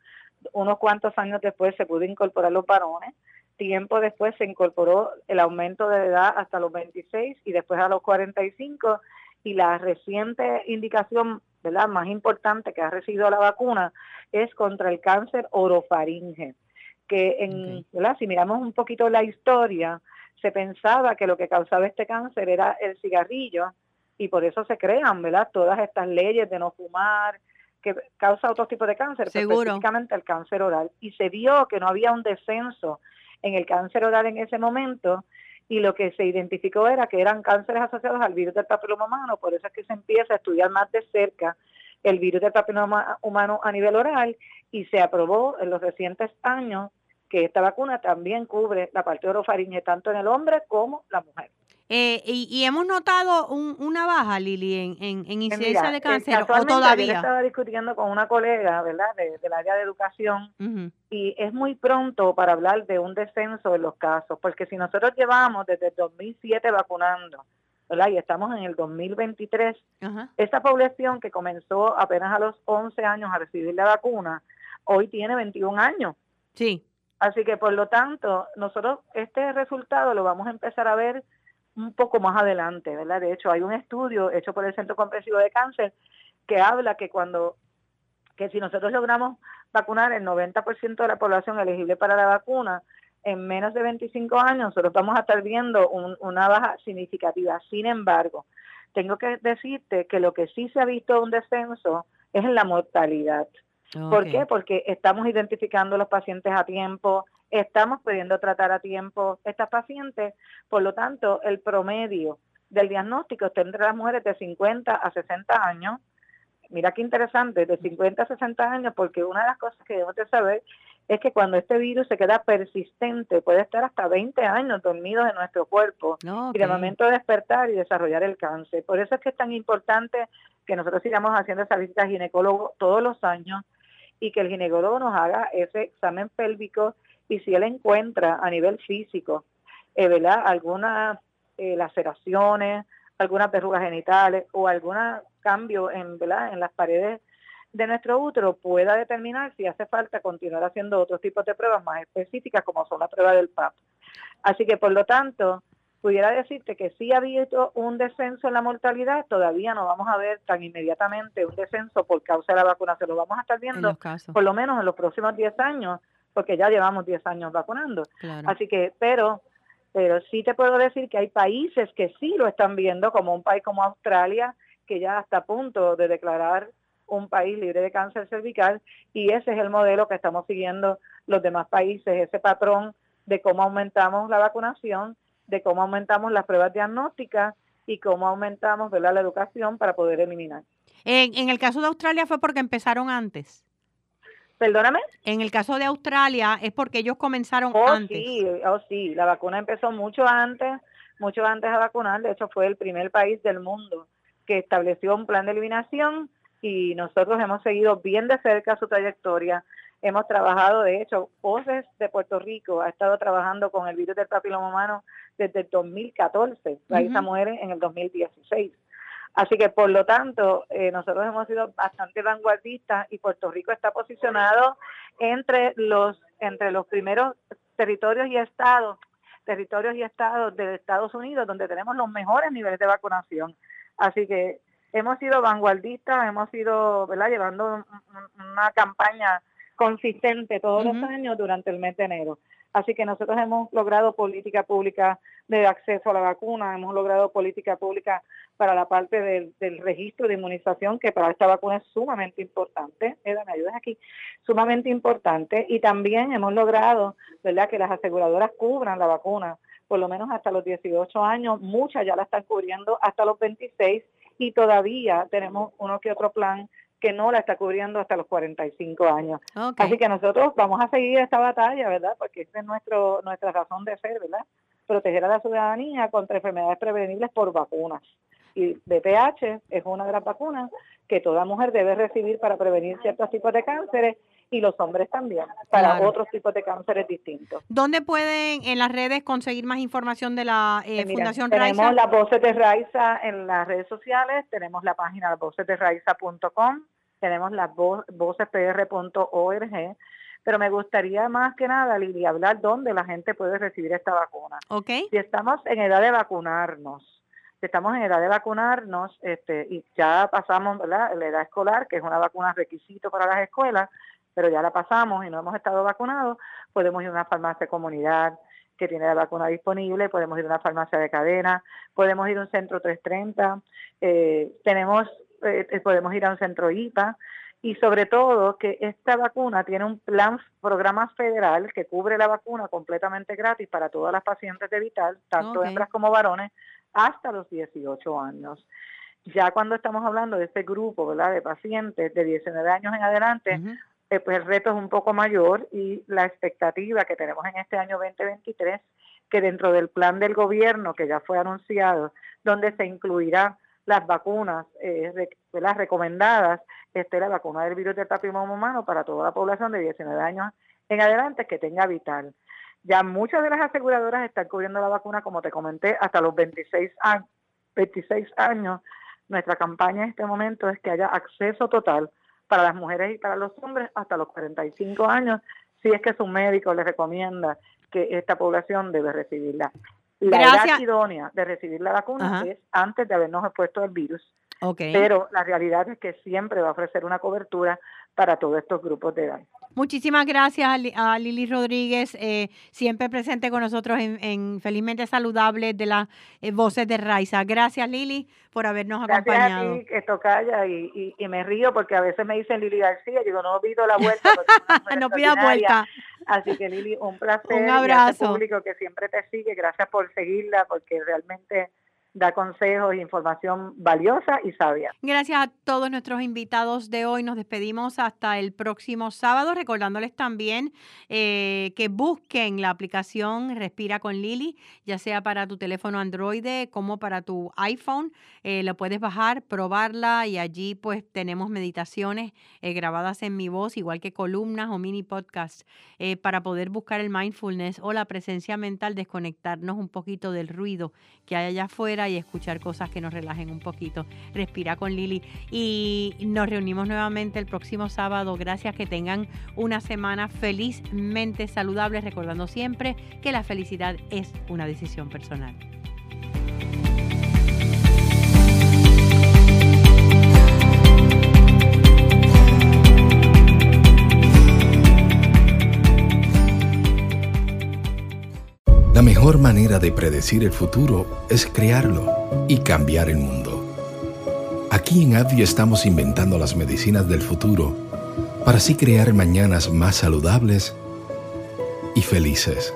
Unos cuantos años después se pudo incorporar los varones. Tiempo después se incorporó el aumento de edad hasta los 26 y después a los 45. Y la reciente indicación ¿verdad? más importante que ha recibido la vacuna es contra el cáncer orofaringe. Que en, si miramos un poquito la historia, se pensaba que lo que causaba este cáncer era el cigarrillo y por eso se crean, ¿verdad? Todas estas leyes de no fumar, que causa otros tipos de cáncer, específicamente el cáncer oral. Y se vio que no había un descenso en el cáncer oral en ese momento y lo que se identificó era que eran cánceres asociados al virus del papiloma humano, por eso es que se empieza a estudiar más de cerca el virus del papiloma humano a nivel oral y se aprobó en los recientes años que esta vacuna también cubre la parte orofaringe tanto en el hombre como la mujer. Eh, y, hemos notado una baja, Lili, en, en, incidencia de cáncer, ¿o todavía? Yo estaba discutiendo con una colega, ¿verdad?, del área de educación, y es muy pronto para hablar de un descenso en los casos, porque si nosotros llevamos desde el 2007 vacunando, ¿verdad?, y estamos en el 2023, esa población que comenzó apenas a los 11 años a recibir la vacuna, hoy tiene 21 años. Sí. Así que, por lo tanto, nosotros este resultado lo vamos a empezar a ver un poco más adelante, ¿verdad? De hecho, hay un estudio hecho por el Centro Comprensivo de Cáncer que habla que cuando, que si nosotros logramos vacunar el 90% de la población elegible para la vacuna, en menos de 25 años nosotros vamos a estar viendo una baja significativa. Sin embargo, tengo que decirte que lo que sí se ha visto un descenso es en la mortalidad. ¿Por qué? Porque estamos identificando a los pacientes a tiempo, estamos pudiendo tratar a tiempo estas pacientes, por lo tanto, el promedio del diagnóstico está entre las mujeres de 50 a 60 años. Mira qué interesante, de 50 a 60 años, porque una de las cosas que debemos de saber es que cuando este virus se queda persistente, puede estar hasta 20 años dormido en nuestro cuerpo y de momento despertar y desarrollar el cáncer. Por eso es que es tan importante que nosotros sigamos haciendo esa visita al ginecólogo todos los años y que el ginecólogo nos haga ese examen pélvico y si él encuentra a nivel físico, eh, ¿verdad? Algunas eh, laceraciones, algunas verrugas genitales o algún cambio en, ¿verdad? en las paredes de nuestro útero, pueda determinar si hace falta continuar haciendo otros tipos de pruebas más específicas como son la prueba del PAP. Así que por lo tanto, pudiera decirte que sí ha habido un descenso en la mortalidad, todavía no vamos a ver tan inmediatamente un descenso por causa de la vacunación, lo vamos a estar viendo por lo menos en los próximos 10 años, porque ya llevamos 10 años vacunando. Así que, pero, pero sí te puedo decir que hay países que sí lo están viendo, como un país como Australia, que ya está a punto de declarar un país libre de cáncer cervical, y ese es el modelo que estamos siguiendo los demás países, ese patrón de cómo aumentamos la vacunación de cómo aumentamos las pruebas diagnósticas y cómo aumentamos la educación para poder eliminar. En, en el caso de Australia fue porque empezaron antes. Perdóname. En el caso de Australia es porque ellos comenzaron oh, antes. Sí, oh, sí, la vacuna empezó mucho antes, mucho antes de vacunar. De hecho, fue el primer país del mundo que estableció un plan de eliminación y nosotros hemos seguido bien de cerca su trayectoria. Hemos trabajado, de hecho, Voces de Puerto Rico ha estado trabajando con el virus del papiloma humano desde el 2014. Raíza muere en el 2016. Así que, por lo tanto, eh, nosotros hemos sido bastante vanguardistas y Puerto Rico está posicionado entre los entre los primeros territorios y estados territorios y estados de Estados Unidos donde tenemos los mejores niveles de vacunación. Así que hemos sido vanguardistas, hemos sido, ¿verdad?, llevando una campaña consistente todos los años durante el mes de enero. Así que nosotros hemos logrado política pública de acceso a la vacuna, hemos logrado política pública para la parte del, registro de inmunización, que para esta vacuna es sumamente importante. Eda, me ayudas aquí, sumamente importante. Y también hemos logrado, ¿verdad?, que las aseguradoras cubran la vacuna por lo menos hasta los 18 años, muchas ya la están cubriendo hasta los 26 y todavía tenemos uno que otro plan que no la está cubriendo hasta los 45 años. Así que nosotros vamos a seguir esta batalla, ¿verdad? Porque esa es nuestro, nuestra razón de ser, ¿verdad? Proteger a la ciudadanía contra enfermedades prevenibles por vacunas. Y BPH es una de las vacunas que toda mujer debe recibir para prevenir ciertos tipos de cánceres y los hombres también, para otros tipos de cánceres distintos. ¿Dónde pueden en las redes conseguir más información de la eh, pues Fundación Raiza? Tenemos las voces de Raiza en las redes sociales, tenemos la página vocesderaiza.com, tenemos las vocespr.org, pero me gustaría más que nada, Lili, hablar dónde la gente puede recibir esta vacuna. Okay. Si estamos en edad de vacunarnos, estamos en edad de vacunarnos este, y ya pasamos la edad escolar, que es una vacuna requisito para las escuelas, pero ya la pasamos y no hemos estado vacunados, podemos ir a una farmacia comunidad que tiene la vacuna disponible, podemos ir a una farmacia de cadena, podemos ir a un centro 330, eh, tenemos eh, podemos ir a un centro IPA y sobre todo que esta vacuna tiene un plan, programa federal que cubre la vacuna completamente gratis para todas las pacientes de Vital, tanto hembras como varones, hasta los 18 años. Ya cuando estamos hablando de este grupo ¿verdad? de pacientes de 19 años en adelante, eh, pues el reto es un poco mayor y la expectativa que tenemos en este año 2023, que dentro del plan del gobierno que ya fue anunciado, donde se incluirá las vacunas eh, las recomendadas, esté la vacuna del virus del papiloma humano para toda la población de 19 años en adelante que tenga vital. Ya muchas de las aseguradoras están cubriendo la vacuna, como te comenté, hasta los 26 años. 26 años. Nuestra campaña en este momento es que haya acceso total para las mujeres y para los hombres hasta los 45 años, si es que su médico les recomienda que esta población debe recibirla. La edad idónea de recibir la vacuna es antes de habernos expuesto al virus. Pero la realidad es que siempre va a ofrecer una cobertura para todos estos grupos de edad. Muchísimas gracias a Lili Rodríguez, eh, siempre presente con nosotros en, Felizmente Saludable de las eh, Voces de Raiza. Gracias Lili por habernos acompañado. Gracias a ti, esto calla y, y, me río porque a veces me dicen Lili García, digo, no pido la vuelta. no pida vuelta. Así que Lili, un placer. Un abrazo. público que siempre te sigue, gracias por seguirla porque realmente da consejos e información valiosa y sabia. Gracias a todos nuestros invitados de hoy. Nos despedimos hasta el próximo sábado, recordándoles también eh, que busquen la aplicación Respira con Lili, ya sea para tu teléfono Android como para tu iPhone. Eh, lo puedes bajar, probarla y allí pues tenemos meditaciones eh, grabadas en mi voz, igual que columnas o mini podcasts, para poder buscar el mindfulness o la presencia mental, desconectarnos un poquito del ruido que hay allá afuera y escuchar cosas que nos relajen un poquito. Respira con Lili. Y nos reunimos nuevamente el próximo sábado. Gracias, que tengan una semana felizmente saludable, recordando siempre que la felicidad es una decisión personal. La mejor manera de predecir el futuro es crearlo y cambiar el mundo. Aquí en Advio estamos inventando las medicinas del futuro para así crear mañanas más saludables y felices.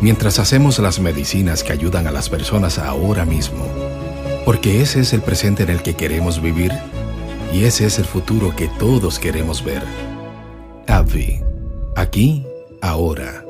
Mientras hacemos las medicinas que ayudan a las personas ahora mismo, porque ese es el presente en el que queremos vivir y ese es el futuro que todos queremos ver. Advi, aquí, ahora.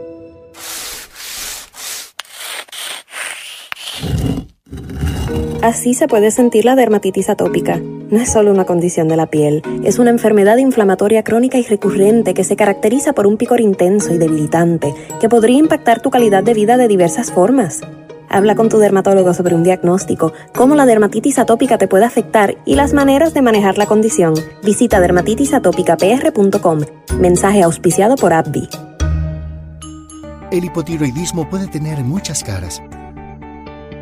Así se puede sentir la dermatitis atópica. No es solo una condición de la piel, es una enfermedad inflamatoria crónica y recurrente que se caracteriza por un picor intenso y debilitante que podría impactar tu calidad de vida de diversas formas. Habla con tu dermatólogo sobre un diagnóstico, cómo la dermatitis atópica te puede afectar y las maneras de manejar la condición. Visita dermatitisatopicapr.com. Mensaje auspiciado por AbbVie. El hipotiroidismo puede tener muchas caras.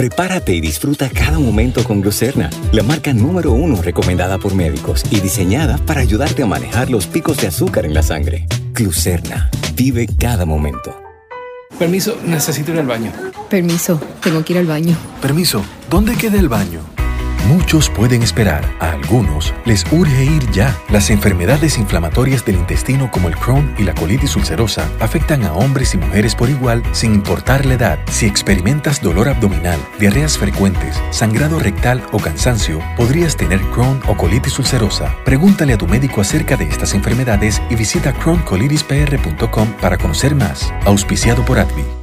Prepárate y disfruta cada momento con Glucerna, la marca número uno recomendada por médicos y diseñada para ayudarte a manejar los picos de azúcar en la sangre. Glucerna, vive cada momento. Permiso, necesito ir al baño. Permiso, tengo que ir al baño. Permiso, ¿dónde queda el baño? Muchos pueden esperar, a algunos les urge ir ya. Las enfermedades inflamatorias del intestino como el Crohn y la colitis ulcerosa afectan a hombres y mujeres por igual sin importar la edad. Si experimentas dolor abdominal, diarreas frecuentes, sangrado rectal o cansancio, podrías tener Crohn o colitis ulcerosa. Pregúntale a tu médico acerca de estas enfermedades y visita crohncolitispr.com para conocer más. Auspiciado por ADVI.